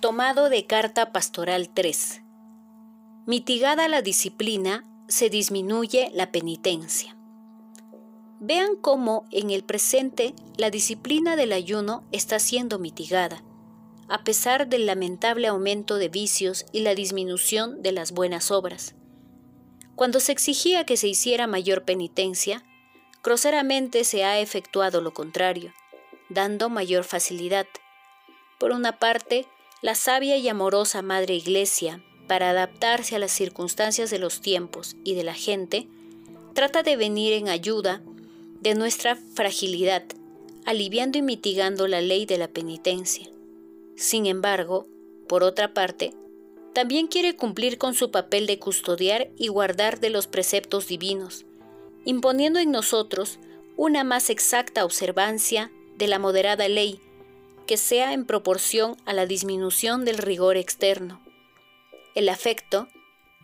Tomado de Carta Pastoral 3. Mitigada la disciplina, se disminuye la penitencia. Vean cómo en el presente la disciplina del ayuno está siendo mitigada, a pesar del lamentable aumento de vicios y la disminución de las buenas obras. Cuando se exigía que se hiciera mayor penitencia, groseramente se ha efectuado lo contrario, dando mayor facilidad. Por una parte, la sabia y amorosa Madre Iglesia, para adaptarse a las circunstancias de los tiempos y de la gente, trata de venir en ayuda de nuestra fragilidad, aliviando y mitigando la ley de la penitencia. Sin embargo, por otra parte, también quiere cumplir con su papel de custodiar y guardar de los preceptos divinos, imponiendo en nosotros una más exacta observancia de la moderada ley, que sea en proporción a la disminución del rigor externo. El afecto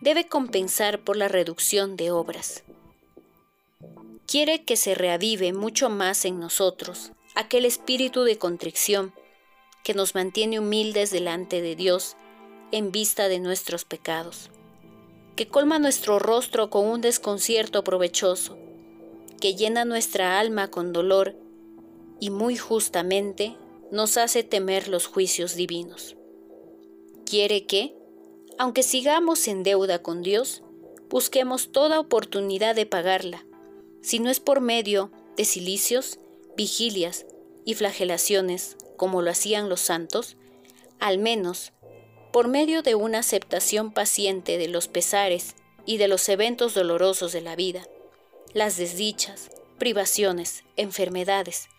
debe compensar por la reducción de obras. Quiere que se reavive mucho más en nosotros aquel espíritu de contrición que nos mantiene humildes delante de Dios en vista de nuestros pecados, que colma nuestro rostro con un desconcierto provechoso, que llena nuestra alma con dolor y muy justamente nos hace temer los juicios divinos. Quiere que, aunque sigamos en deuda con Dios, busquemos toda oportunidad de pagarla, si no es por medio de cilicios, vigilias y flagelaciones, como lo hacían los santos, al menos por medio de una aceptación paciente de los pesares y de los eventos dolorosos de la vida, las desdichas, privaciones, enfermedades,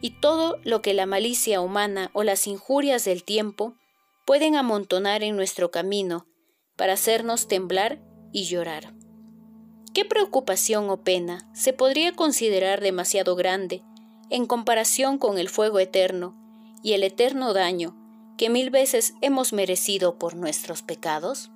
y todo lo que la malicia humana o las injurias del tiempo pueden amontonar en nuestro camino para hacernos temblar y llorar. ¿Qué preocupación o pena se podría considerar demasiado grande en comparación con el fuego eterno y el eterno daño que mil veces hemos merecido por nuestros pecados?